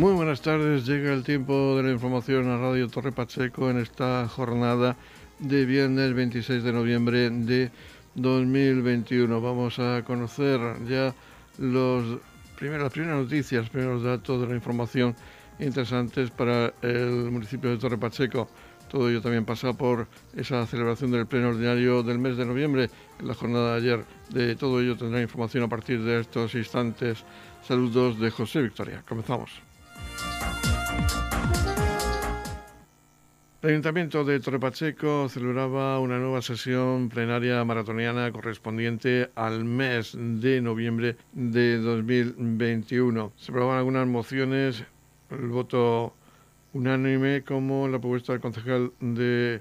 Muy buenas tardes, llega el tiempo de la información a Radio Torre Pacheco en esta jornada de viernes 26 de noviembre de 2021. Vamos a conocer ya los primeros, las primeras noticias, primeros datos de la información interesantes para el municipio de Torre Pacheco. Todo ello también pasa por esa celebración del pleno ordinario del mes de noviembre, en la jornada de ayer. De todo ello tendrá información a partir de estos instantes. Saludos de José Victoria. Comenzamos. El Ayuntamiento de Torre Pacheco celebraba una nueva sesión plenaria maratoniana correspondiente al mes de noviembre de 2021. Se aprobaban algunas mociones, el voto unánime como la propuesta del concejal de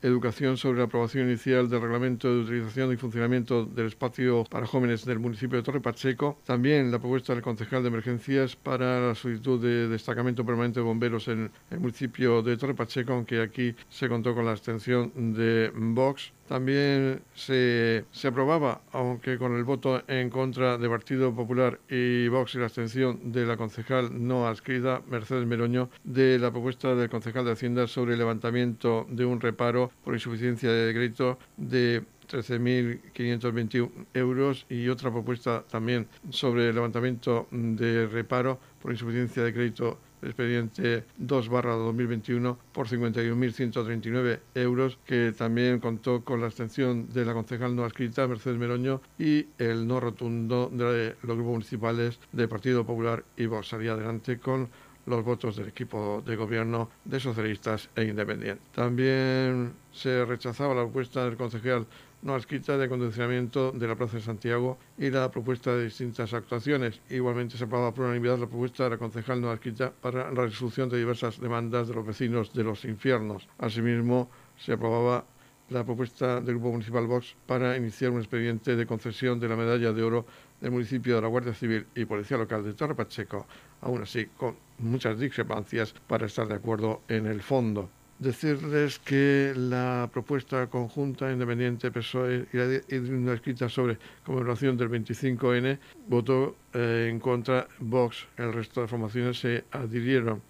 Educación sobre la aprobación inicial del reglamento de utilización y funcionamiento del espacio para jóvenes del municipio de Torre Pacheco. También la propuesta del concejal de emergencias para la solicitud de destacamento permanente de bomberos en el municipio de Torre Pacheco, aunque aquí se contó con la abstención de Vox. También se, se, aprobaba, aunque con el voto en contra de Partido Popular y Vox y la abstención de la concejal no adscrita, Mercedes Meroño, de la propuesta del concejal de Hacienda sobre el levantamiento de un reparo por insuficiencia de crédito de 13.521 euros y otra propuesta también sobre el levantamiento de reparo por insuficiencia de crédito expediente 2 barra 2021 por 51.139 euros que también contó con la abstención de la concejal no adscrita Mercedes Meroño y el no rotundo de los grupos municipales de Partido Popular y Vox. Salía adelante con los votos del equipo de gobierno de socialistas e independientes. También se rechazaba la propuesta del concejal no adscrita de acondicionamiento de la Plaza de Santiago y la propuesta de distintas actuaciones. Igualmente se aprobaba por unanimidad la propuesta de la concejal no adscrita para la resolución de diversas demandas de los vecinos de los infiernos. Asimismo, se aprobaba la propuesta del Grupo Municipal Vox para iniciar un expediente de concesión de la medalla de oro del municipio de la Guardia Civil y Policía Local de Torre Pacheco, aún así con muchas discrepancias para estar de acuerdo en el fondo decirles que la propuesta conjunta independiente PSOE y la escrita sobre conmemoración del 25N votó eh, en contra Vox. El resto de formaciones se adhirieron.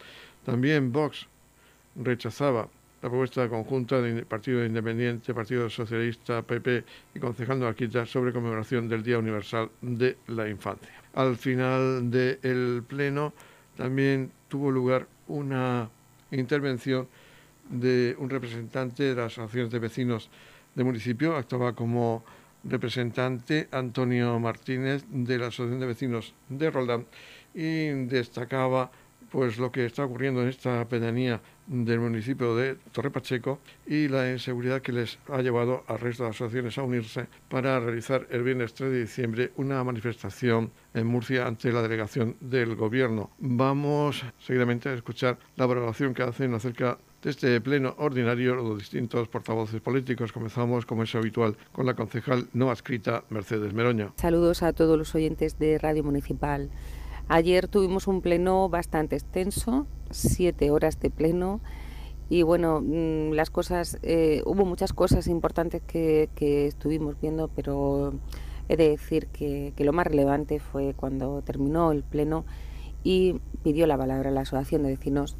También Vox rechazaba la propuesta conjunta del Partido Independiente, Partido Socialista, PP y Concejal de sobre conmemoración del Día Universal de la Infancia. Al final del pleno también tuvo lugar una intervención de un representante de las asociaciones de vecinos del municipio, actuaba como representante Antonio Martínez de la Asociación de Vecinos de Roldán y destacaba pues lo que está ocurriendo en esta pedanía del municipio de Torre Pacheco y la inseguridad que les ha llevado al resto de asociaciones a unirse para realizar el viernes 3 de diciembre una manifestación en Murcia ante la delegación del gobierno. Vamos seguidamente a escuchar la valoración que hacen acerca este pleno ordinario los distintos portavoces políticos. Comenzamos, como es habitual, con la concejal no adscrita Mercedes Meroña. Saludos a todos los oyentes de Radio Municipal. Ayer tuvimos un pleno bastante extenso, siete horas de pleno. Y bueno, mm, las cosas, eh, hubo muchas cosas importantes que, estuvimos viendo, pero he de decir que, que, lo más relevante fue cuando terminó el pleno y pidió la palabra a la Asociación de Vecinos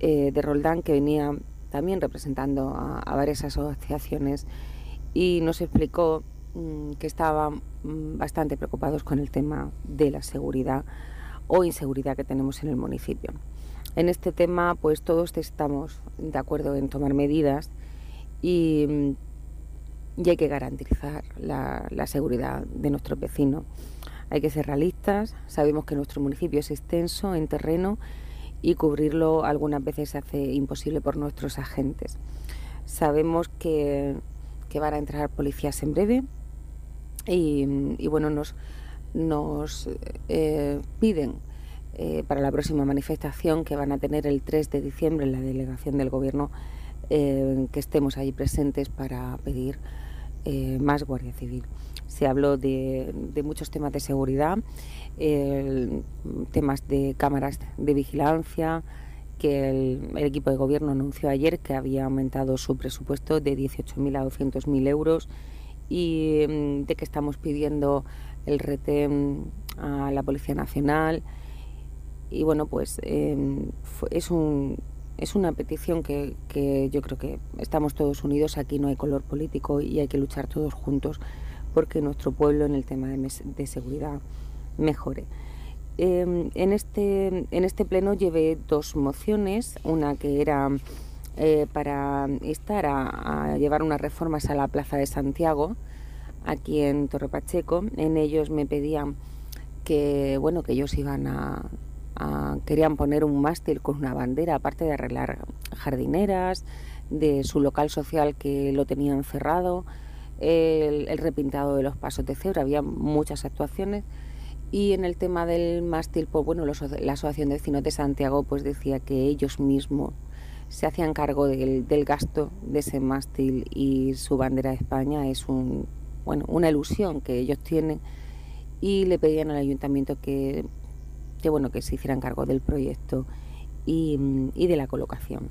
eh, de Roldán que venía también representando a, varias asociaciones y nos explicó mm, que estaban mm, bastante preocupados con el tema de la seguridad o inseguridad que tenemos en el municipio. En este tema, pues todos estamos de acuerdo en tomar medidas y, mm, hay que garantizar la, la seguridad de nuestros vecinos. Hay que ser realistas, sabemos que nuestro municipio es extenso en terreno y cubrirlo algunas veces se hace imposible por nuestros agentes. Sabemos que, van a entrar policías en breve y, bueno, nos, nos eh, piden eh, para la próxima manifestación que van a tener el 3 de diciembre en la delegación del Gobierno eh, que estemos ahí presentes para pedir más Guardia Civil. Se habló de, de muchos temas de seguridad temas de cámaras de vigilancia, que el, equipo de gobierno anunció ayer que había aumentado su presupuesto de 18.000 a 200.000 euros y mm, de que estamos pidiendo el retén a la Policía Nacional. Y bueno, pues em, es, un, es una petición que, que, yo creo que estamos todos unidos, aquí no hay color político y hay que luchar todos juntos porque nuestro pueblo en el tema de, de seguridad mejore. Em, en, este, en este pleno llevé dos mociones, una que era eh, para instar a, llevar unas reformas a la Plaza de Santiago, aquí en Torre Pacheco. En ellos me pedían que, bueno, que ellos iban a, querían poner un mástil con una bandera, aparte de arreglar jardineras, de su local social que lo tenían cerrado, el, el repintado de los pasos de cebra, había muchas actuaciones. Y en el tema del mástil, pues bueno, la Asociación de Vecinos de Santiago pues decía que ellos mismos se hacían cargo del, gasto de ese mástil y su bandera de España es un, bueno, una ilusión que ellos tienen. Y le pedían al ayuntamiento que, que, bueno, que se hicieran cargo del proyecto y, de la colocación.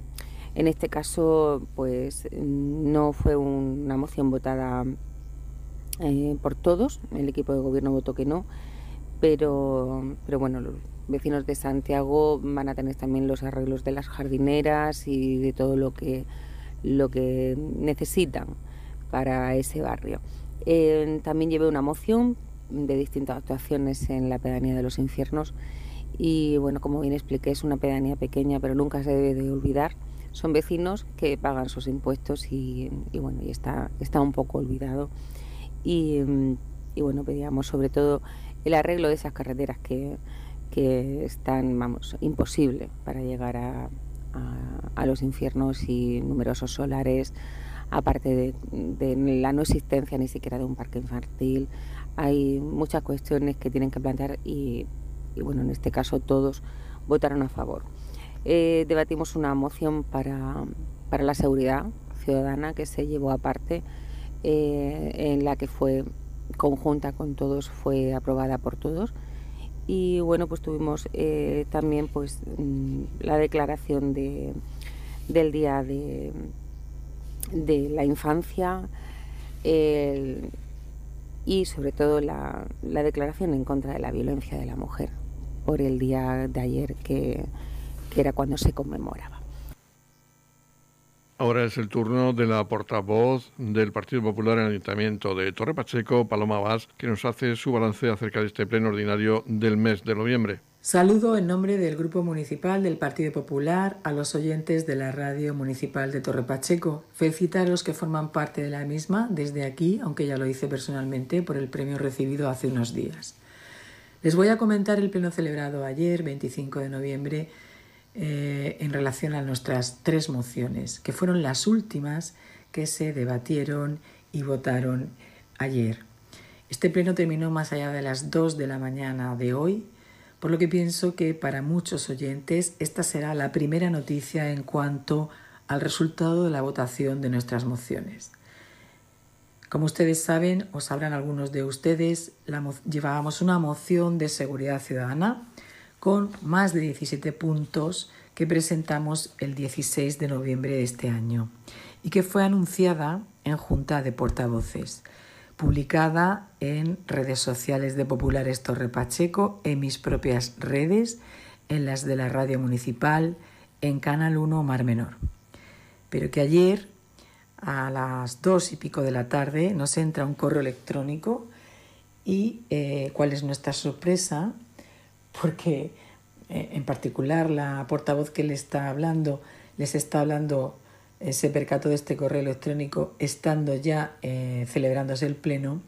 En este caso, pues no fue una moción votada eh, por todos, el equipo de gobierno votó que no, pero, pero bueno, los vecinos de Santiago van a tener también los arreglos de las jardineras y de todo lo que, lo que necesitan para ese barrio. Eh, también llevé una moción de distintas actuaciones en la pedanía de los infiernos y bueno, como bien expliqué, es una pedanía pequeña, pero nunca se debe de olvidar. Son vecinos que pagan sus impuestos y, bueno, y está, está un poco olvidado. Y, y bueno, pedíamos sobre todo el arreglo de esas carreteras que, que están, vamos, imposible para llegar a, a, los infiernos y numerosos solares, aparte de, la no existencia ni siquiera de un parque infantil. Hay muchas cuestiones que tienen que plantear y, bueno, en este caso todos votaron a favor. Eh, debatimos una moción para, para la seguridad ciudadana que se llevó aparte, eh, en la que fue conjunta con todos, fue aprobada por todos. Y bueno, pues tuvimos eh, también pues mm, la declaración de, del Día de, de la Infancia y sobre todo la, la declaración en contra de la violencia de la mujer por el día de ayer que, que era cuando se conmemoraba. Ahora es el turno de la portavoz del Partido Popular en el Ayuntamiento de Torre Pacheco, Paloma Vaz, que nos hace su balance acerca de este pleno ordinario del mes de noviembre. Saludo en nombre del Grupo Municipal del Partido Popular a los oyentes de la Radio Municipal de Torre Pacheco. Felicitar a los que forman parte de la misma desde aquí, aunque ya lo hice personalmente, por el premio recibido hace unos días. Les voy a comentar el pleno celebrado ayer, 25 de noviembre, eh, en relación a nuestras tres mociones, que fueron las últimas que se debatieron y votaron ayer. Este pleno terminó más allá de las 2 de la mañana de hoy, por lo que pienso que para muchos oyentes esta será la primera noticia en cuanto al resultado de la votación de nuestras mociones. Como ustedes saben, o sabrán algunos de ustedes, llevábamos una moción de seguridad ciudadana con más de 17 puntos que presentamos el 16 de noviembre de este año y que fue anunciada en Junta de Portavoces, publicada en redes sociales de Populares Torre Pacheco, en mis propias redes, en las de la radio municipal, en Canal 1 Mar Menor. Pero que ayer, a las dos y pico de la tarde, nos entra un correo electrónico y eh, cuál es nuestra sorpresa, porque eh, en particular la portavoz que le está hablando, les está hablando, se percató de este correo electrónico estando ya eh, celebrándose el pleno,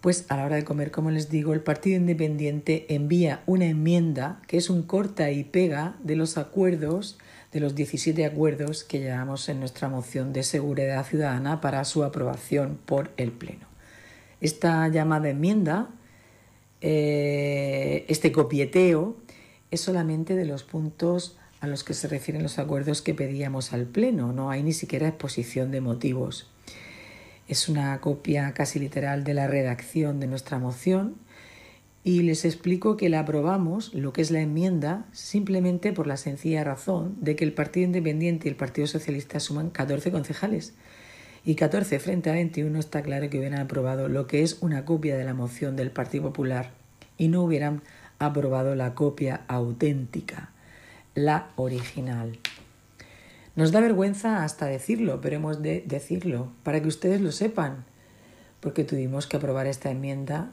pues a la hora de comer, como les digo, el Partido Independiente envía una enmienda que es un corta y pega de los acuerdos, de los 17 acuerdos que llevamos en nuestra moción de seguridad ciudadana para su aprobación por el Pleno. Esta llamada enmienda eh, este copieteo es solamente de los puntos a los que se refieren los acuerdos que pedíamos al Pleno, no hay ni siquiera exposición de motivos. Es una copia casi literal de la redacción de nuestra moción y les explico que la aprobamos, lo que es la enmienda, simplemente por la sencilla razón de que el Partido Independiente y el Partido Socialista suman 14 concejales. Y 14 frente a 21 está claro que hubieran aprobado lo que es una copia de la moción del Partido Popular y no hubieran aprobado la copia auténtica, la original. Nos da vergüenza hasta decirlo, pero hemos de decirlo para que ustedes lo sepan, porque tuvimos que aprobar esta enmienda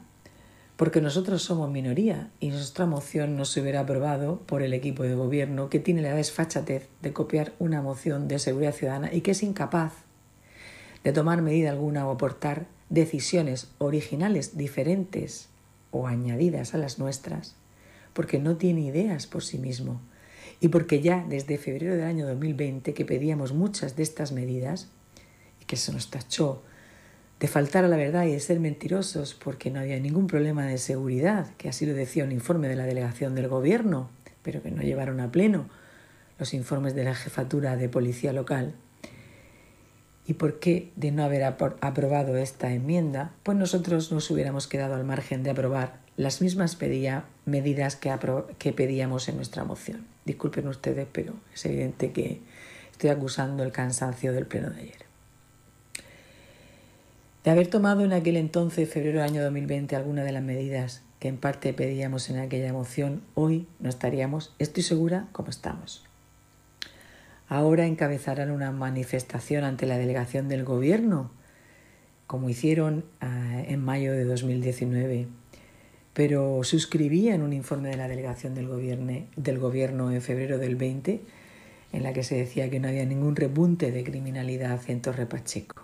porque nosotros somos minoría y nuestra moción no se hubiera aprobado por el equipo de gobierno que tiene la desfachatez de copiar una moción de seguridad ciudadana y que es incapaz de tomar medida alguna o aportar decisiones originales diferentes o añadidas a las nuestras, porque no tiene ideas por sí mismo y porque ya desde febrero del año 2020 que pedíamos muchas de estas medidas y que se nos tachó de faltar a la verdad y de ser mentirosos porque no había ningún problema de seguridad, que así lo decía un informe de la delegación del gobierno, pero que no llevaron a pleno los informes de la jefatura de policía local. ¿Y por qué de no haber aprobado esta enmienda? Pues nosotros nos hubiéramos quedado al margen de aprobar las mismas medidas que, que pedíamos en nuestra moción. Disculpen ustedes, pero es evidente que estoy acusando el cansancio del pleno de ayer. De haber tomado en aquel entonces, febrero del año 2020, alguna de las medidas que en parte pedíamos en aquella moción, hoy no estaríamos, estoy segura, como estamos. Ahora encabezarán una manifestación ante la delegación del Gobierno, como hicieron ah, en mayo de 2019, pero suscribían un informe de la delegación del gobierno, del gobierno en febrero del 20, en la que se decía que no había ningún repunte de criminalidad en Torre Pacheco.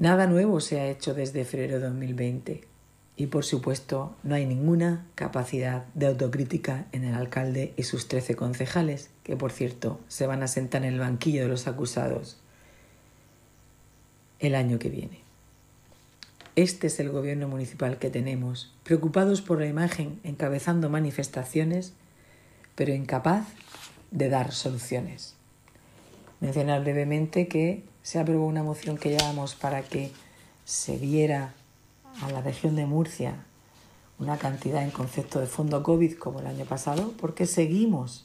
Nada nuevo se ha hecho desde febrero de 2020 y por supuesto no hay ninguna capacidad de autocrítica en el alcalde y sus 13 concejales, que por cierto se van a sentar en el banquillo de los acusados el año que viene. Este es el gobierno municipal que tenemos, preocupados por la imagen, encabezando manifestaciones, pero incapaz de dar soluciones. Mencionar brevemente que se aprobó una moción que llevamos para que se diera a la región de Murcia una cantidad en concepto de fondo COVID como el año pasado, porque seguimos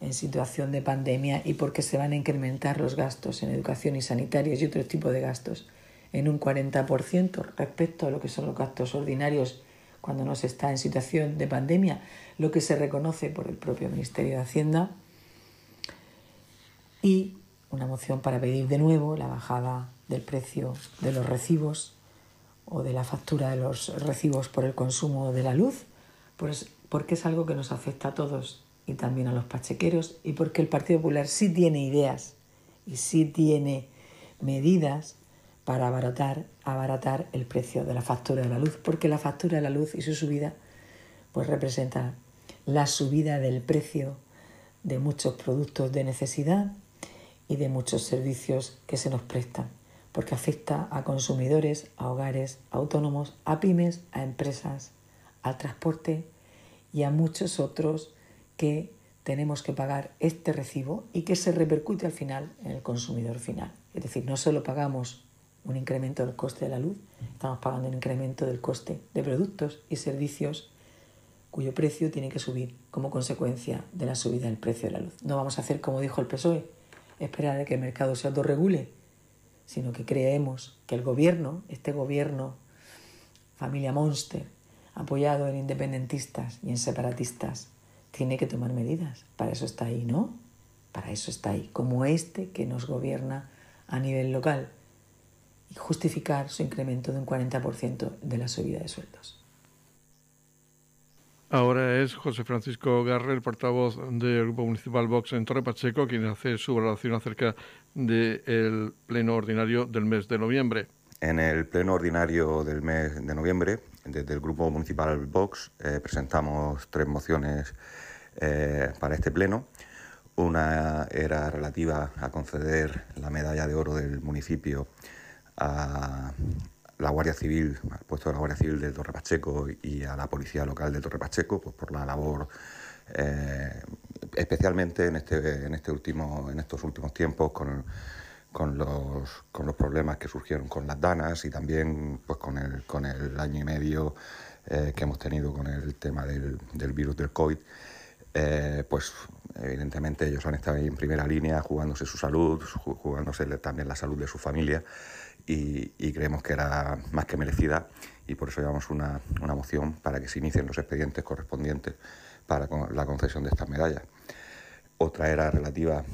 en situación de pandemia y porque se van a incrementar los gastos en educación y sanitarios y otro tipo de gastos en un 40% respecto a lo que son los gastos ordinarios cuando no se está en situación de pandemia, lo que se reconoce por el propio Ministerio de Hacienda. Y una moción para pedir de nuevo la bajada del precio de los recibos o de la factura de los recibos por el consumo de la luz, pues porque es algo que nos afecta a todos y también a los pachequeros y porque el Partido Popular sí tiene ideas y sí tiene medidas para abaratar, abaratar el precio de la factura de la luz, porque la factura de la luz y su subida pues representa la subida del precio de muchos productos de necesidad y de muchos servicios que se nos prestan, porque afecta a consumidores, a hogares, a autónomos, a pymes, a empresas, al transporte y a muchos otros que tenemos que pagar este recibo y que se repercute al final en el consumidor final. Es decir, no solo pagamos un incremento del coste de la luz, estamos pagando un incremento del coste de productos y servicios cuyo precio tiene que subir como consecuencia de la subida del precio de la luz. No vamos a hacer como dijo el PSOE, esperar a que el mercado se autorregule, sino que creemos que el gobierno, este gobierno, familia Monster, apoyado en independentistas y en separatistas, tiene que tomar medidas. Para eso está ahí, ¿no? Para eso está ahí, como este que nos gobierna a nivel local, y justificar su incremento de un 40% de la subida de sueldos. Ahora es José Francisco Garre, el portavoz del Grupo Municipal Vox en Torre Pacheco, quien hace su valoración acerca del pleno ordinario del mes de noviembre. En el pleno ordinario del mes de noviembre, desde el Grupo Municipal Vox, eh, presentamos tres mociones eh, para este pleno. Una era relativa a conceder la medalla de oro del municipio a la Guardia Civil, al puesto de la Guardia Civil de Torre Pacheco y a la Policía Local de Torre Pacheco, pues por la labor, eh, especialmente en, este, en, este último, en estos últimos tiempos, con, los, problemas que surgieron con las danas y también pues, con, el, con el año y medio eh, que hemos tenido con el tema del, virus del COVID. Eh, pues evidentemente ellos han estado ahí en primera línea jugándose su salud, jugándose también la salud de su familia y, creemos que era más que merecida y por eso llevamos una, una moción para que se inicien los expedientes correspondientes para la concesión de estas medallas. Otra era relativa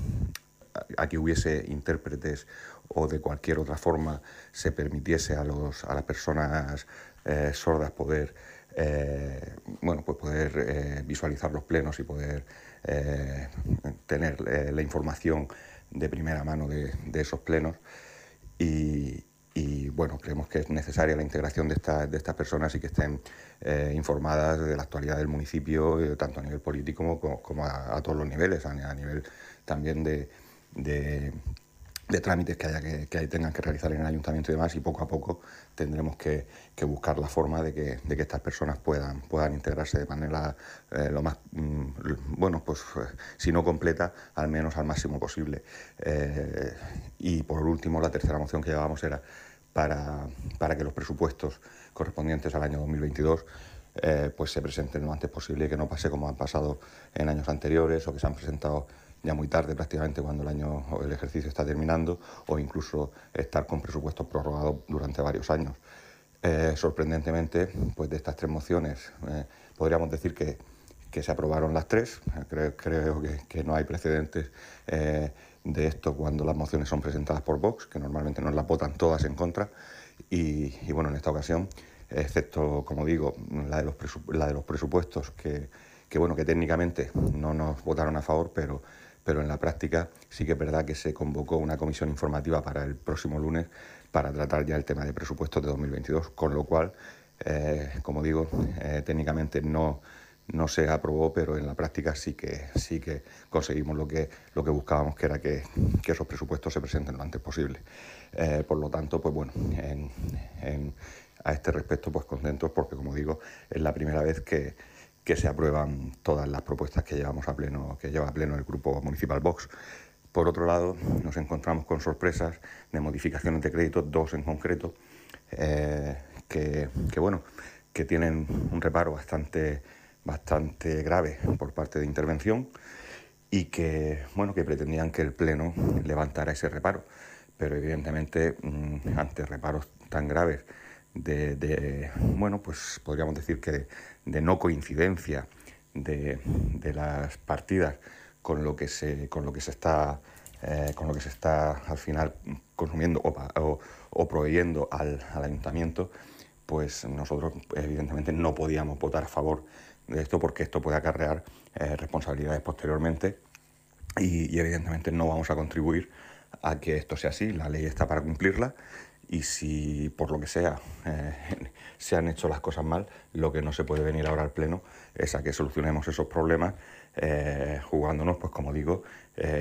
a que hubiese intérpretes o de cualquier otra forma se permitiese a, los, a las personas eh, sordas poder, eh, bueno, pues poder eh, visualizar los plenos y poder tener la información de primera mano de, de esos plenos. Y, y bueno, creemos que es necesaria la integración de, de estas personas y que estén eh, informadas de la actualidad del municipio, eh, tanto a nivel político como, a, todos los niveles, a, nivel también de, de, trámites que, haya que, que, tengan que realizar en el ayuntamiento y demás, y poco a poco tendremos que, buscar la forma de que, de que, estas personas puedan, puedan integrarse de manera eh, lo más, mm, bueno, pues si no completa, al menos al máximo posible. y por último, la tercera moción que llevábamos era para, para que los presupuestos correspondientes al año 2022 eh, pues se presenten lo antes posible y que no pase como han pasado en años anteriores o que se han presentado ya muy tarde prácticamente cuando el año o el ejercicio está terminando o incluso estar con presupuestos prorrogados durante varios años. Eh, sorprendentemente, pues de estas tres mociones eh, podríamos decir que, que, se aprobaron las tres. Creo, creo que, que, no hay precedentes de esto cuando las mociones son presentadas por Vox, que normalmente nos las votan todas en contra. Y, bueno, en esta ocasión, excepto, como digo, la de los, la de los presupuestos, que, que, bueno, que técnicamente no nos votaron a favor, pero, pero en la práctica sí que es verdad que se convocó una comisión informativa para el próximo lunes para tratar ya el tema de presupuestos de 2022, con lo cual, eh, como digo, eh, técnicamente no no se aprobó, pero en la práctica sí que, sí que conseguimos lo que, lo que buscábamos, que era que, esos presupuestos se presenten lo antes posible. Eh, por lo tanto, pues bueno, a este respecto, pues contentos porque, como digo, es la primera vez que, se aprueban todas las propuestas que llevamos a pleno, que lleva a pleno el grupo Municipal Vox. Por otro lado, nos encontramos con sorpresas de modificaciones de crédito, dos en concreto, eh, que, que, bueno, que tienen un reparo bastante bastante grave por parte de intervención y que, bueno, que pretendían que el Pleno levantara ese reparo. Pero evidentemente, mm, ante reparos tan graves de, bueno, pues podríamos decir que de, no coincidencia de, las partidas con lo que se, con lo que se está eh, con lo que se está al final consumiendo o, o, proveyendo al, ayuntamiento, pues nosotros evidentemente no podíamos votar a favor de esto porque esto puede acarrear eh, responsabilidades posteriormente y, evidentemente no vamos a contribuir a que esto sea así. La ley está para cumplirla y si por lo que sea eh, se han hecho las cosas mal, lo que no se puede venir ahora al Pleno es a que solucionemos esos problemas eh, jugándonos, pues como digo,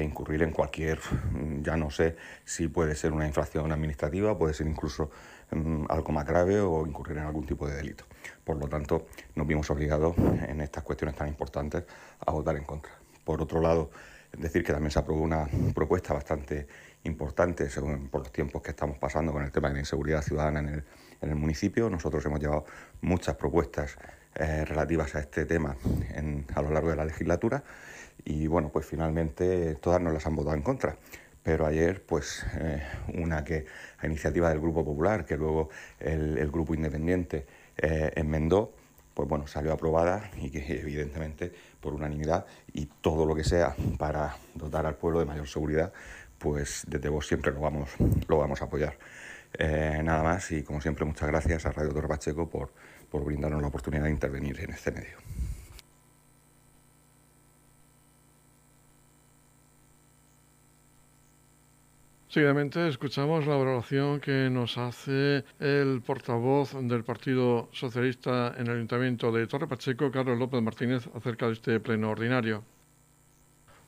incurrir en cualquier, ya no sé si puede ser una infracción administrativa, puede ser incluso algo más grave o incurrir en algún tipo de delito. Por lo tanto, nos vimos obligados en estas cuestiones tan importantes a votar en contra. Por otro lado, decir que también se aprobó una propuesta bastante importante según, por los tiempos que estamos pasando con el tema de la inseguridad ciudadana en el, municipio. Nosotros hemos llevado muchas propuestas eh, relativas a este tema a lo largo de la legislatura y bueno, pues finalmente todas nos las han votado en contra. Pero ayer, pues eh, una que a iniciativa del Grupo Popular, que luego el Grupo Independiente eh, enmendó, pues bueno, salió aprobada y que evidentemente por unanimidad y todo lo que sea para dotar al pueblo de mayor seguridad, pues desde vos siempre lo vamos, lo vamos a apoyar. Eh, nada más y como siempre muchas gracias a Radio Torre Pacheco por, por brindarnos la oportunidad de intervenir en este medio. Seguidamente escuchamos la valoración que nos hace el portavoz del Partido Socialista en el Ayuntamiento de Torre Pacheco, Carlos López Martínez, acerca de este pleno ordinario.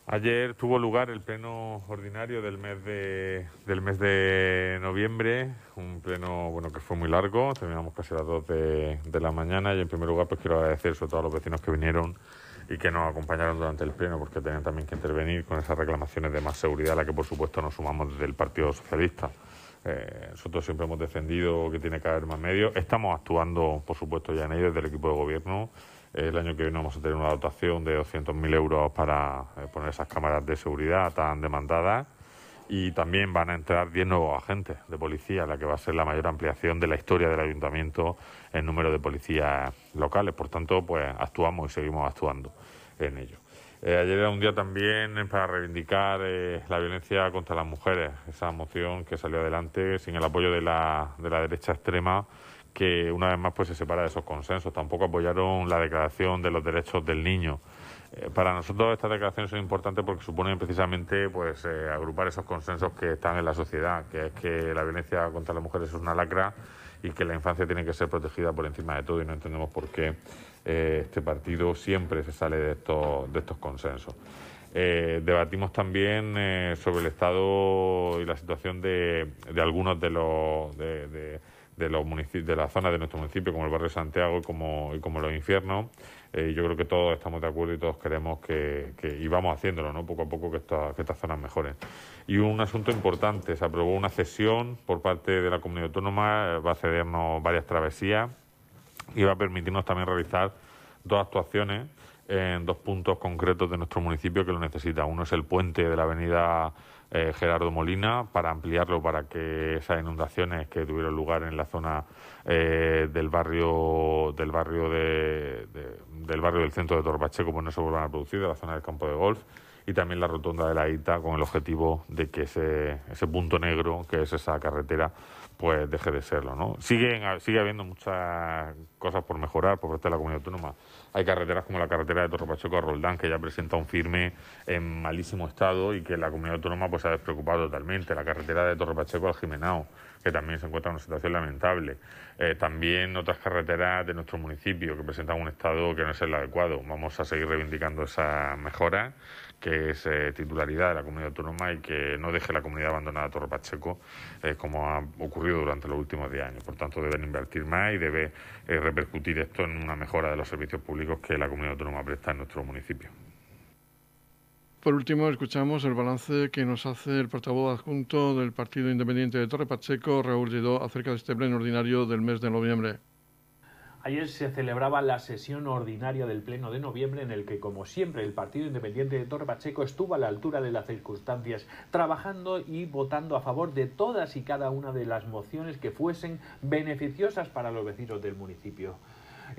Ayer tuvo lugar el pleno ordinario del mes de, del mes de noviembre, un pleno bueno que fue muy largo, terminamos casi a las 2 de, de la mañana y en primer lugar pues quiero agradecer sobre todo a los vecinos que vinieron y que nos acompañaron durante el pleno porque tenían también que intervenir con esas reclamaciones de más seguridad a la que por supuesto nos sumamos desde el Partido Socialista. Eh, nosotros siempre hemos defendido que tiene que haber más medios. Estamos actuando, por supuesto, ya en ello desde el equipo de gobierno. el año que viene vamos a tener una dotación de 200.000 euros para eh, poner esas cámaras de seguridad tan demandadas y también van a entrar 10 nuevos agentes de policía, la que va a ser la mayor ampliación de la historia del ayuntamiento en número de policías locales. Por tanto, pues actuamos y seguimos actuando en ello. Eh, ayer era un día también para reivindicar eh, la violencia contra las mujeres, esa moción que salió adelante sin el apoyo de la, de la derecha extrema que una vez más pues se separa de esos consensos. Tampoco apoyaron la declaración de los derechos del niño. Eh, para nosotros estas declaraciones son importantes porque suponen precisamente pues eh, agrupar esos consensos que están en la sociedad, que es que la violencia contra las mujeres es una lacra y que la infancia tiene que ser protegida por encima de todo y no entendemos por qué eh, este partido siempre se sale de estos, de estos consensos. debatimos también sobre el estado y la situación de, algunos de los de, de los municipios, de la zona de nuestro municipio, como el barrio de Santiago como, y como los infiernos. Eh, yo creo que todos estamos de acuerdo y todos queremos que, y vamos haciéndolo, ¿no? Poco a poco que, que estas zonas mejoren. Y un asunto importante, se aprobó una cesión por parte de la comunidad autónoma, eh, va a cedernos varias travesías y va a permitirnos también realizar dos actuaciones en dos puntos concretos de nuestro municipio que lo necesita. Uno es el puente de la avenida eh, Gerardo Molina para ampliarlo para que esas inundaciones que tuvieron lugar en la zona eh, del barrio del barrio de, del barrio del centro de Torpacheco pues no se vuelvan a producir de la zona del campo de golf y también la rotonda de la ITA con el objetivo de que ese, ese punto negro que es esa carretera pues deje de serlo, ¿no? Siguen, sigue habiendo muchas cosas por mejorar por parte de la comunidad autónoma. Hay carreteras como la carretera de Torre Pacheco a Roldán que ya presenta un firme en malísimo estado y que la comunidad autónoma pues se ha despreocupado totalmente. La carretera de Torre Pacheco al Jimenao, que también se encuentra en una situación lamentable. Eh, también otras carreteras de nuestro municipio que presentan un estado que no es el adecuado. Vamos a seguir reivindicando esas mejoras que es eh, titularidad de la comunidad autónoma y que no deje la comunidad abandonada Torre Pacheco, eh, como ha ocurrido durante los últimos 10 años. Por tanto, deben invertir más y debe eh, repercutir esto en una mejora de los servicios públicos que la comunidad autónoma presta en nuestro municipio. Por último, escuchamos el balance que nos hace el portavoz adjunto del Partido Independiente de Torre Pacheco, Raúl Lledó, acerca de este pleno ordinario del mes de noviembre. Ayer se celebraba la sesión ordinaria del Pleno de noviembre en el que, como siempre, el Partido Independiente de Torre Pacheco estuvo a la altura de las circunstancias, trabajando y votando a favor de todas y cada una de las mociones que fuesen beneficiosas para los vecinos del municipio.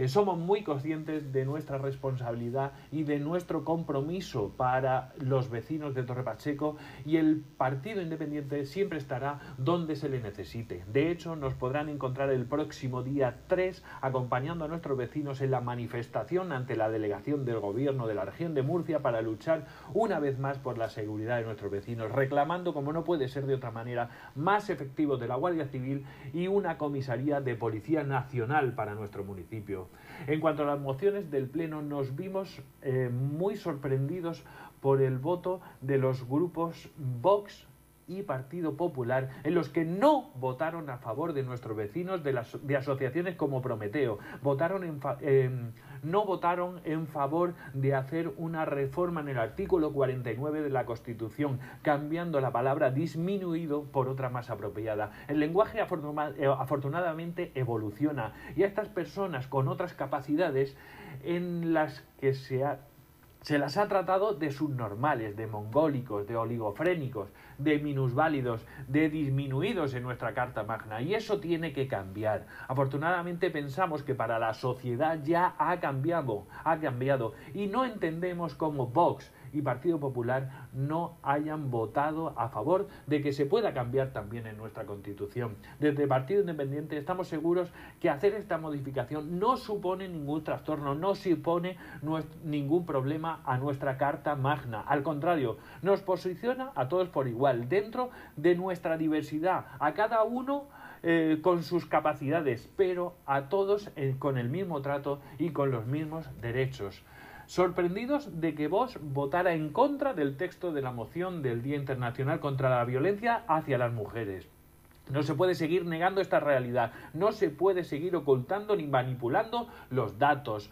Somos muy conscientes de nuestra responsabilidad y de nuestro compromiso para los vecinos de Torre Pacheco y el Partido Independiente siempre estará donde se le necesite. De hecho, nos podrán encontrar el próximo día 3 acompañando a nuestros vecinos en la manifestación ante la delegación del Gobierno de la región de Murcia para luchar una vez más por la seguridad de nuestros vecinos, reclamando, como no puede ser de otra manera, más efectivos de la Guardia Civil y una comisaría de Policía Nacional para nuestro municipio. En cuanto a las mociones del Pleno, nos vimos eh, muy sorprendidos por el voto de los grupos Vox y Partido Popular, en los que no votaron a favor de nuestros vecinos de, las, asociaciones como Prometeo, votaron en, no votaron en favor de hacer una reforma en el artículo 49 de la Constitución, cambiando la palabra disminuido por otra más apropiada. El lenguaje eh, afortunadamente evoluciona y a estas personas con otras capacidades en las que se ha se las ha tratado de subnormales, de mongólicos, de oligofrénicos, de minusválidos, de disminuidos en nuestra Carta Magna. Y eso tiene que cambiar. Afortunadamente pensamos que para la sociedad ya ha cambiado, ha cambiado. Y no entendemos cómo Vox, y Partido Popular no hayan votado a favor de que se pueda cambiar también en nuestra Constitución. Desde Partido Independiente estamos seguros que hacer esta modificación no supone ningún trastorno, no supone ningún problema a nuestra Carta Magna. Al contrario, nos posiciona a todos por igual, dentro de nuestra diversidad, a cada uno eh, con sus capacidades, pero a todos eh, con el mismo trato y con los mismos derechos sorprendidos de que Vox votara en contra del texto de la moción del Día Internacional contra la Violencia hacia las Mujeres. No se puede seguir negando esta realidad, no se puede seguir ocultando ni manipulando los datos.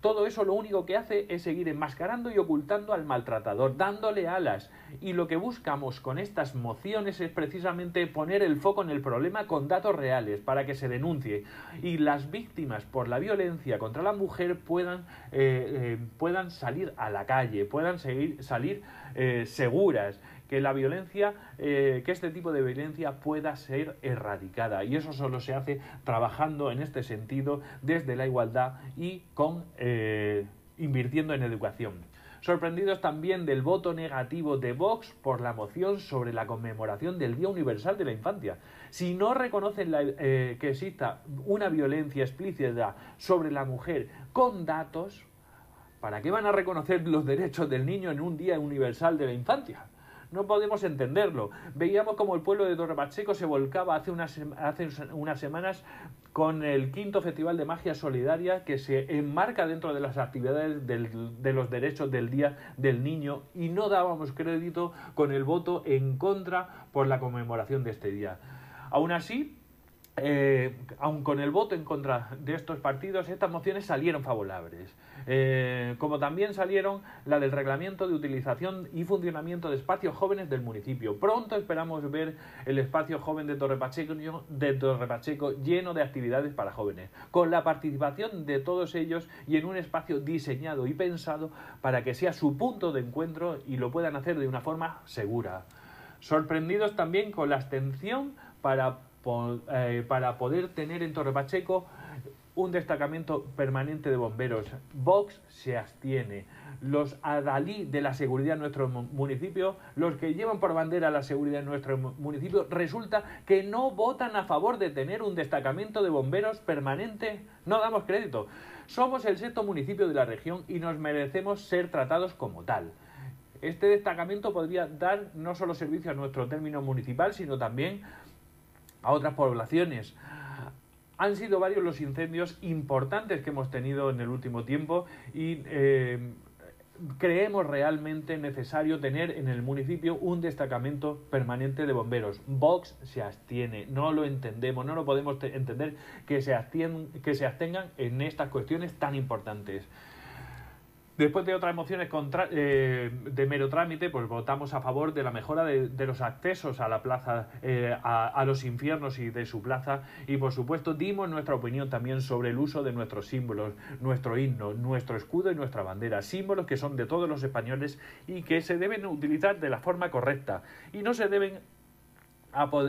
Todo eso lo único que hace es seguir enmascarando y ocultando al maltratador, dándole alas. Y lo que buscamos con estas mociones es precisamente poner el foco en el problema con datos reales para que se denuncie y las víctimas por la violencia contra la mujer puedan, eh, eh, puedan salir a la calle, puedan seguir, salir eh, seguras que la violencia, eh, que este tipo de violencia pueda ser erradicada. Y eso solo se hace trabajando en este sentido desde la igualdad y con eh, invirtiendo en educación. Sorprendidos también del voto negativo de Vox por la moción sobre la conmemoración del Día Universal de la Infancia. Si no reconocen eh, que exista una violencia explícita sobre la mujer con datos, ¿para qué van a reconocer los derechos del niño en un Día Universal de la Infancia? No podemos entenderlo. Veíamos como el pueblo de Torre Pacheco se volcaba hace unas, hace unas semanas con el quinto Festival de Magia Solidaria que se enmarca dentro de las actividades de los derechos del Día del Niño y no dábamos crédito con el voto en contra por la conmemoración de este día. Aún así, eh, aun con el voto en contra de estos partidos, estas mociones salieron favorables. Eh, como también salieron la del reglamento de utilización y funcionamiento de espacios jóvenes del municipio. Pronto esperamos ver el espacio joven de Torre Pacheco, de lleno de actividades para jóvenes, con la participación de todos ellos y en un espacio diseñado y pensado para que sea su punto de encuentro y lo puedan hacer de una forma segura. Sorprendidos también con la abstención para eh, para poder tener en Torre Pacheco un destacamento permanente de bomberos. Vox se abstiene. Los adalí de la seguridad en nuestro municipio, los que llevan por bandera la seguridad en nuestro municipio, resulta que no votan a favor de tener un destacamento de bomberos permanente. No damos crédito. Somos el sexto municipio de la región y nos merecemos ser tratados como tal. Este destacamento podría dar no solo servicio a nuestro término municipal, sino también a otras poblaciones. Han sido varios los incendios importantes que hemos tenido en el último tiempo y eh, creemos realmente necesario tener en el municipio un destacamento permanente de bomberos. Vox se abstiene, no lo entendemos, no lo podemos entender que se, que se abstengan en estas cuestiones tan importantes. Después de otras mociones eh, de mero trámite, pues votamos a favor de la mejora de, los accesos a la plaza, eh, a, los infiernos y de su plaza. Y por supuesto dimos nuestra opinión también sobre el uso de nuestros símbolos, nuestro himno, nuestro escudo y nuestra bandera. Símbolos que son de todos los españoles y que se deben utilizar de la forma correcta. Y no se deben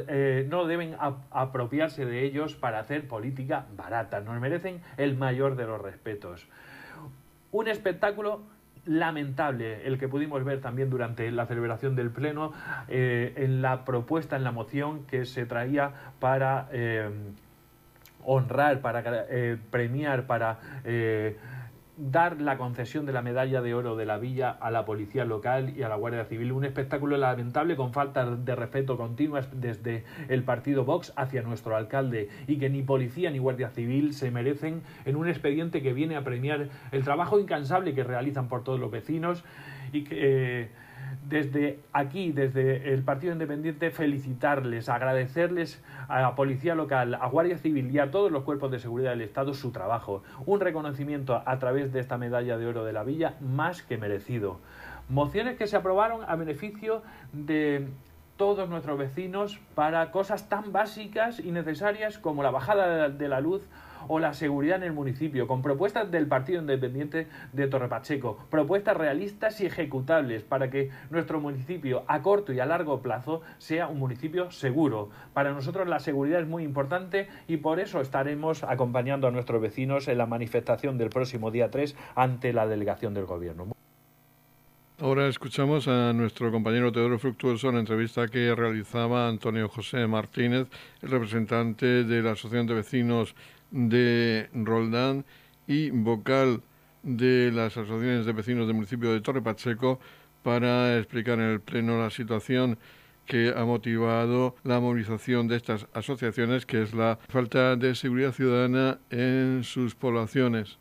eh, no deben apropiarse de ellos para hacer política barata. Nos merecen el mayor de los respetos. Un espectáculo lamentable el que pudimos ver también durante la celebración del Pleno eh, en la propuesta, en la moción que se traía para eh, honrar, para eh, premiar, para dar la concesión de la medalla de oro de la villa a la policía local y a la Guardia Civil. Un espectáculo lamentable con falta de respeto continuas desde el partido Vox hacia nuestro alcalde y que ni policía ni Guardia Civil se merecen en un expediente que viene a premiar el trabajo incansable que realizan por todos los vecinos y que... Eh, desde aquí, desde el Partido Independiente, felicitarles, agradecerles a la Policía Local, a Guardia Civil y a todos los cuerpos de seguridad del Estado su trabajo. Un reconocimiento a través de esta medalla de oro de la Villa más que merecido. Mociones que se aprobaron a beneficio de todos nuestros vecinos para cosas tan básicas y necesarias como la bajada de la luz o la seguridad en el municipio, con propuestas del Partido Independiente de Torre Pacheco, propuestas realistas y ejecutables para que nuestro municipio a corto y a largo plazo sea un municipio seguro. Para nosotros la seguridad es muy importante y por eso estaremos acompañando a nuestros vecinos en la manifestación del próximo día 3 ante la delegación del Gobierno. Ahora escuchamos a nuestro compañero Teodoro Fructuoso en la entrevista que realizaba Antonio José Martínez, el representante de la Asociación de Vecinos de Roldán y vocal de las asociaciones de vecinos del municipio de Torre Pacheco para explicar en el Pleno la situación que ha motivado la movilización de estas asociaciones, que es la falta de seguridad ciudadana en sus poblaciones.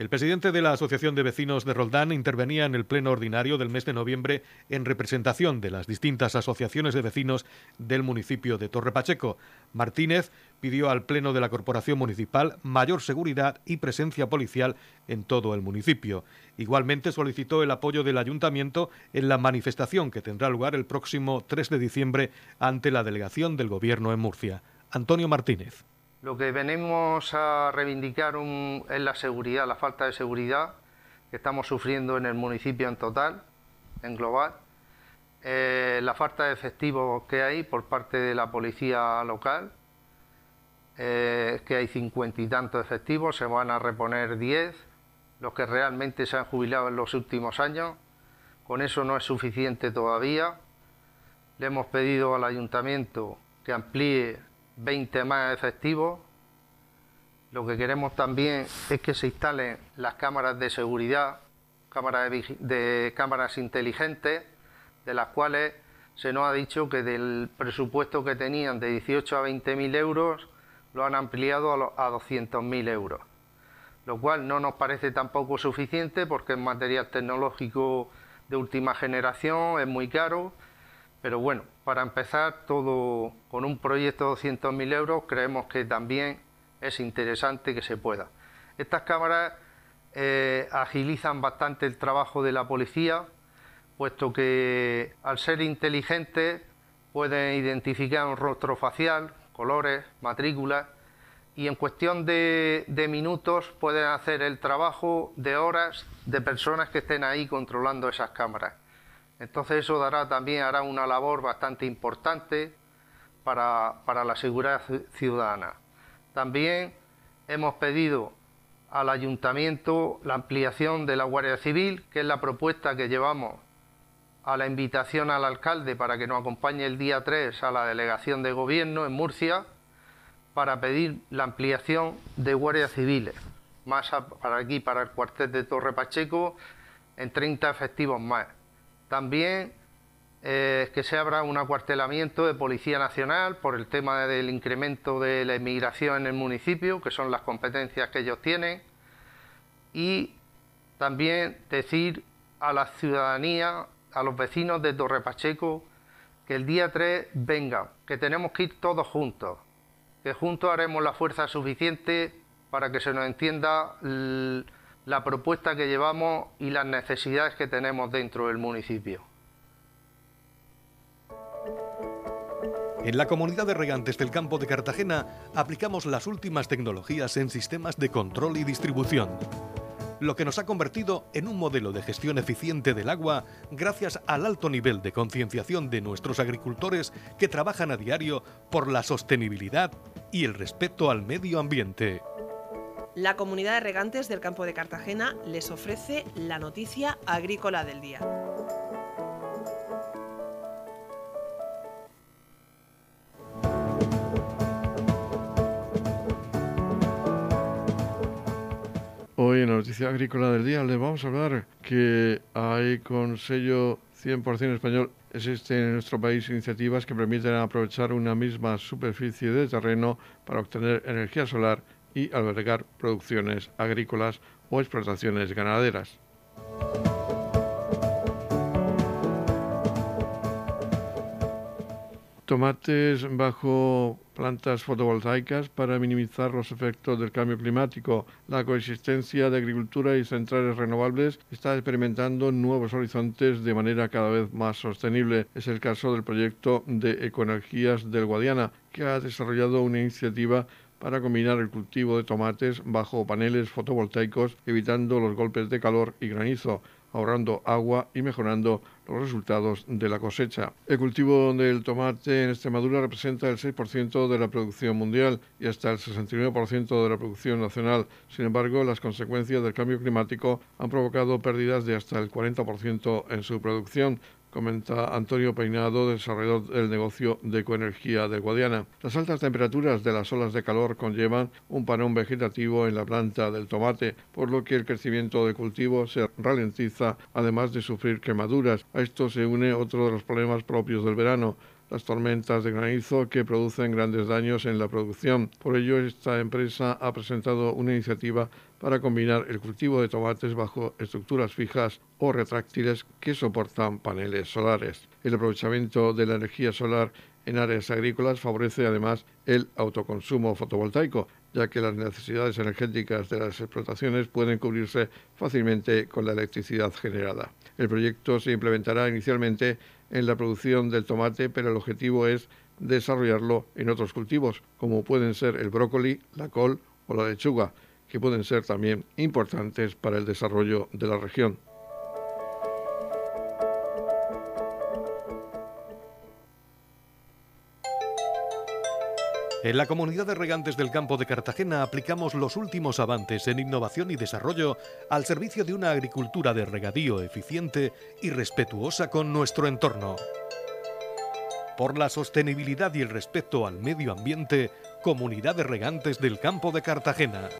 El presidente de la Asociación de Vecinos de Roldán intervenía en el pleno ordinario del mes de noviembre en representación de las distintas asociaciones de vecinos del municipio de Torre Pacheco. Martínez pidió al pleno de la Corporación Municipal mayor seguridad y presencia policial en todo el municipio. Igualmente solicitó el apoyo del ayuntamiento en la manifestación que tendrá lugar el próximo 3 de diciembre ante la delegación del Gobierno en Murcia. Antonio Martínez. Lo que venimos a reivindicar es la seguridad, la falta de seguridad que estamos sufriendo en el municipio en total, en global. eh, la falta de efectivos que hay por parte de la policía local, eh, que hay cincuenta y tantos efectivos, se van a reponer diez, los que realmente se han jubilado en los últimos años. Con eso no es suficiente todavía. Le hemos pedido al ayuntamiento que amplíe 20 más efectivos. Lo que queremos también es que se instalen las cámaras de seguridad, cámaras de cámaras inteligentes, de las cuales se nos ha dicho que del presupuesto que tenían de 18 a 20 mil euros lo han ampliado a, 200 mil euros, lo cual no nos parece tampoco suficiente porque es material tecnológico de última generación, es muy caro, pero bueno, para empezar todo con un proyecto de 200 mil euros creemos que también es interesante que se pueda. Estas cámaras eh, agilizan bastante el trabajo de la policía, puesto que al ser inteligentes pueden identificar un rostro facial, colores, matrículas, y en cuestión de, minutos pueden hacer el trabajo de horas de personas que estén ahí controlando esas cámaras. Entonces eso dará también hará una labor bastante importante para, para la seguridad ciudadana. También hemos pedido al ayuntamiento la ampliación de la Guardia Civil, que es la propuesta que llevamos a la invitación al alcalde para que nos acompañe el día 3 a la delegación de gobierno en Murcia para pedir la ampliación de guardias civiles, más para aquí, para el cuartel de Torre Pacheco, en 30 efectivos más. También eh, que se abra un acuartelamiento de Policía Nacional por el tema del incremento de la inmigración en el municipio, que son las competencias que ellos tienen, y también decir a la ciudadanía a los vecinos de Torre Pacheco que el día 3 vengan, que tenemos que ir todos juntos, que juntos haremos la fuerza suficiente para que se nos entienda la propuesta que llevamos y las necesidades que tenemos dentro del municipio. En la comunidad de regantes del campo de Cartagena aplicamos las últimas tecnologías en sistemas de control y distribución lo que nos ha convertido en un modelo de gestión eficiente del agua gracias al alto nivel de concienciación de nuestros agricultores que trabajan a diario por la sostenibilidad y el respeto al medio ambiente. La comunidad de regantes del campo de Cartagena les ofrece la noticia agrícola del día. Hoy en la noticia agrícola del día les vamos a hablar que hay con sello 100% español existen en nuestro país iniciativas que permiten aprovechar una misma superficie de terreno para obtener energía solar y albergar producciones agrícolas o explotaciones ganaderas. Tomates bajo plantas fotovoltaicas para minimizar los efectos del cambio climático. La coexistencia de agricultura y centrales renovables está experimentando nuevos horizontes de manera cada vez más sostenible. Es el caso del proyecto de Ecoenergías del Guadiana, que ha desarrollado una iniciativa para combinar el cultivo de tomates bajo paneles fotovoltaicos, evitando los golpes de calor y granizo ahorrando agua y mejorando los resultados de la cosecha. El cultivo del tomate en Extremadura representa el 6% de la producción mundial y hasta el 69% de la producción nacional. Sin embargo, las consecuencias del cambio climático han provocado pérdidas de hasta el 40% en su producción, comenta Antonio Peinado, desarrollador del negocio de ecoenergía de Guadiana. Las altas temperaturas de las olas de calor conllevan un parón vegetativo en la planta del tomate, por lo que el crecimiento del cultivo se ralentiza, además de sufrir quemaduras. A esto se une otro de los problemas propios del verano, las tormentas de granizo que producen grandes daños en la producción. Por ello, esta empresa ha presentado una iniciativa para combinar el cultivo de tomates bajo estructuras fijas o retráctiles que soportan paneles solares. El aprovechamiento de la energía solar en áreas agrícolas favorece además el autoconsumo fotovoltaico, ya que las necesidades energéticas de las explotaciones pueden cubrirse fácilmente con la electricidad generada. El proyecto se implementará inicialmente en la producción del tomate, pero el objetivo es desarrollarlo en otros cultivos, como pueden ser el brócoli, la col o la lechuga, que pueden ser también importantes para el desarrollo de la región. En la Comunidad de Regantes del Campo de Cartagena aplicamos los últimos avances en innovación y desarrollo al servicio de una agricultura de regadío eficiente y respetuosa con nuestro entorno. Por la sostenibilidad y el respeto al medio ambiente, Comunidad de Regantes del Campo de Cartagena.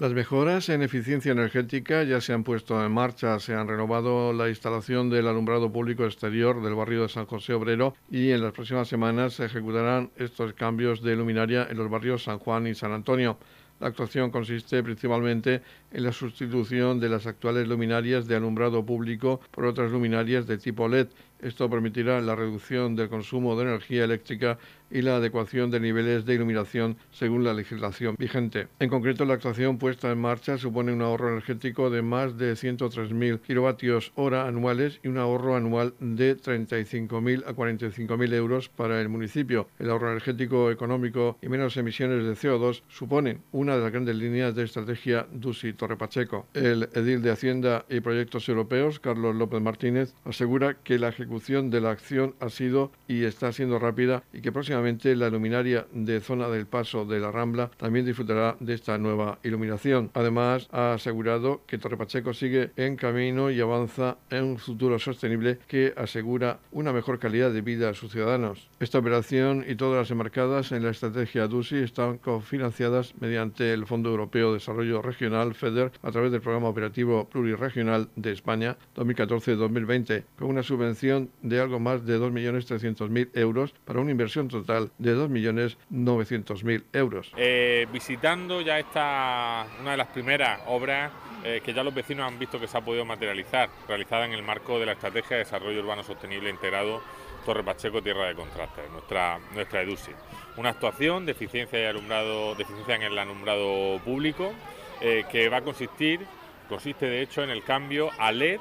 Las mejoras en eficiencia energética ya se han puesto en marcha, se han renovado la instalación del alumbrado público exterior del barrio de San José Obrero y en las próximas semanas se ejecutarán estos cambios de luminaria en los barrios San Juan y San Antonio. La actuación consiste principalmente en la sustitución de las actuales luminarias de alumbrado público por otras luminarias de tipo LED. Esto permitirá la reducción del consumo de energía eléctrica y la adecuación de niveles de iluminación según la legislación vigente. En concreto, la actuación puesta en marcha supone un ahorro energético de más de 103.000 kilovatios hora anuales y un ahorro anual de 35.000 a 45.000 euros para el municipio. El ahorro energético económico y menos emisiones de CO2 supone una de las grandes líneas de estrategia DUSI Torre Pacheco. El edil de Hacienda y Proyectos Europeos, Carlos López Martínez, asegura que la ejecución de la acción ha sido y está siendo rápida y que próximamente la luminaria de zona del paso de la Rambla también disfrutará de esta nueva iluminación. Además, ha asegurado que Torre Pacheco sigue en camino y avanza en un futuro sostenible que asegura una mejor calidad de vida a sus ciudadanos. Esta operación y todas las enmarcadas en la estrategia DUSI están cofinanciadas mediante el Fondo Europeo de Desarrollo Regional FEDER a través del Programa Operativo Pluriregional de España 2014-2020 con una subvención de algo más de 2.300.000 euros para una inversión total de 2.900.000 euros. Eh, visitando ya esta, una de las primeras obras eh, que ya los vecinos han visto que se ha podido materializar, realizada en el marco de la Estrategia de Desarrollo Urbano Sostenible Integrado Torre Pacheco Tierra de Contraste, nuestra, nuestra EDUSI. Una actuación de eficiencia, y alumbrado, de eficiencia en el alumbrado público eh, que va a consistir, consiste de hecho en el cambio a LED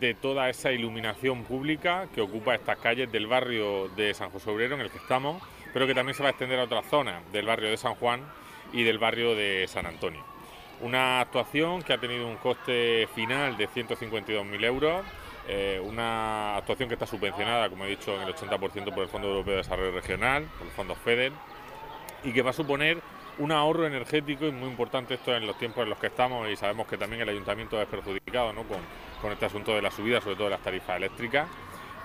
de toda esa iluminación pública que ocupa estas calles del barrio de San José Obrero en el que estamos, pero que también se va a extender a otras zonas del barrio de San Juan y del barrio de San Antonio. Una actuación que ha tenido un coste final de 152.000 euros, eh, una actuación que está subvencionada, como he dicho, en el 80% por el Fondo Europeo de Desarrollo Regional, por el Fondo FEDER, y que va a suponer un ahorro energético y muy importante esto en los tiempos en los que estamos y sabemos que también el ayuntamiento es perjudicado ¿no? Con este asunto de la subida, sobre todo de las tarifas eléctricas.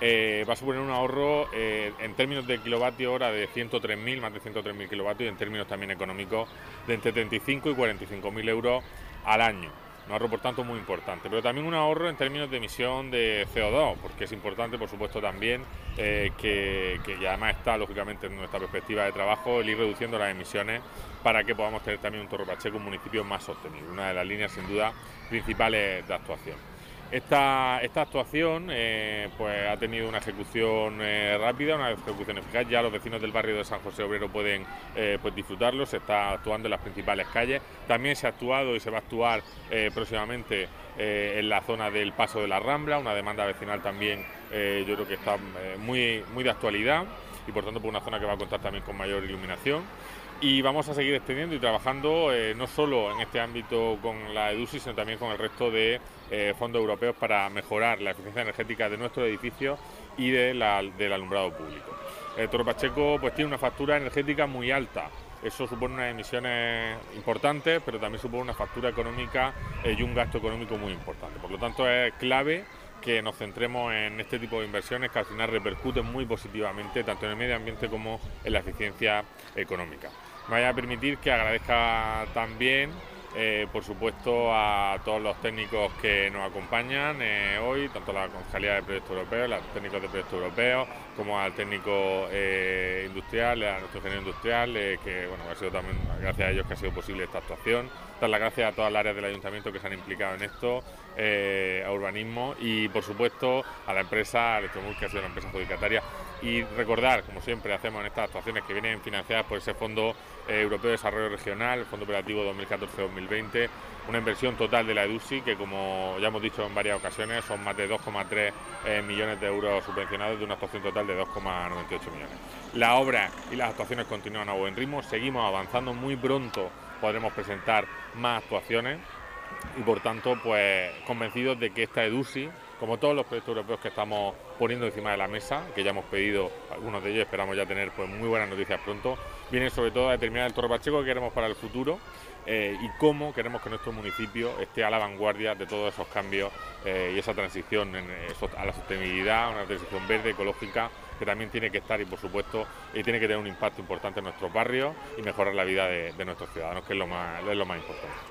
Eh, va a suponer un ahorro eh, en términos de kilovatio hora de 103.000, más de 103.000 kilovatios, y en términos también económicos de entre 35 y 45.000 euros al año. Un ahorro, por tanto, muy importante. Pero también un ahorro en términos de emisión de CO2, porque es importante, por supuesto, también eh, que, además está, lógicamente, en nuestra perspectiva de trabajo, el ir reduciendo las emisiones para que podamos tener también un Torre Pacheco, un municipio más sostenible. Una de las líneas, sin duda, principales de actuación. Esta, esta actuación eh, pues ha tenido una ejecución eh, rápida, una ejecución eficaz. Ya los vecinos del barrio de San José Obrero pueden eh, pues disfrutarlo. Se está actuando en las principales calles. También se ha actuado y se va a actuar próximamente en la zona del Paso de la Rambla, una demanda vecinal también yo creo que está muy, muy de actualidad y por tanto por una zona que va a contar también con mayor iluminación y vamos a seguir extendiendo y trabajando eh, no solo en este ámbito con la EDUSI, sino también con el resto de eh, fondos europeos para mejorar la eficiencia energética de nuestros edificios y de del alumbrado público. El Toro Pacheco pues, tiene una factura energética muy alta. Eso supone unas emisiones importantes, pero también supone una factura económica eh, y un gasto económico muy importante. Por lo tanto, es clave que nos centremos en este tipo de inversiones que al final repercuten muy positivamente tanto en el medio ambiente como en la eficiencia económica me vaya a permitir que agradezca también, eh, por supuesto, a todos los técnicos que nos acompañan eh, hoy, tanto la Concejalía de Proyectos Europeos, los técnicos de Proyectos Europeos, como al técnico eh, industrial, a nuestro ingeniero industrial, que bueno, ha sido también gracias a ellos que ha sido posible esta actuación. Dar las gracias a todas las áreas del ayuntamiento que se han implicado en esto, a urbanismo y, por supuesto, a la empresa Electromul, que ha sido la empresa adjudicataria y recordar, como siempre hacemos en estas actuaciones que vienen financiadas por ese Fondo eh, Europeo de Desarrollo Regional, el Fondo Operativo 2014-2020, una inversión total de la EDUSI que, como ya hemos dicho en varias ocasiones, son más de 2,3 eh, millones de euros subvencionados de una actuación total de 2,98 millones. La obra y las actuaciones continúan a buen ritmo, seguimos avanzando, muy pronto podremos presentar más actuaciones y por tanto pues convencidos de que esta EDUSI como todos los proyectos europeos que estamos poniendo encima de la mesa, que ya hemos pedido, algunos de ellos esperamos ya tener pues, muy buenas noticias pronto, viene sobre todo a determinar el Torre Pacheco que queremos para el futuro eh, y cómo queremos que nuestro municipio esté a la vanguardia de todos esos cambios eh, y esa transición a la sostenibilidad, una transición verde, ecológica, que también tiene que estar y por supuesto tiene que tener un impacto importante en nuestros barrios y mejorar la vida de, nuestros ciudadanos, que es lo más, es lo más importante.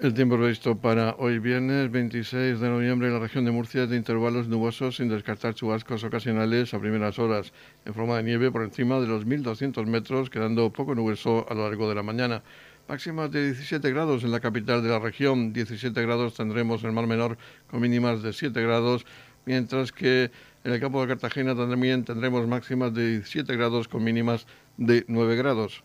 El tiempo previsto para hoy viernes 26 de noviembre en la región de Murcia es de intervalos nubosos sin descartar chubascos ocasionales a primeras horas. En forma de nieve por encima de los 1.200 metros, quedando poco nuboso a lo largo de la mañana. Máximas de 17 grados en la capital de la región, 17 grados tendremos en el Mar Menor con mínimas de 7 grados, mientras que en el campo de Cartagena también tendremos máximas de 17 grados con mínimas de 9 grados.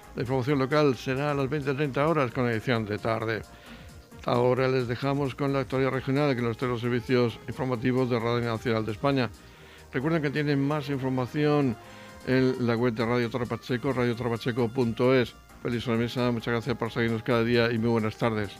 la información local será a las 20.30 horas con edición de tarde. Ahora les dejamos con la actualidad regional que nos trae los servicios informativos de Radio Nacional de España. Recuerden que tienen más información en la web de Radio Torre Pacheco. Feliz mesa, muchas gracias por seguirnos cada día y muy buenas tardes.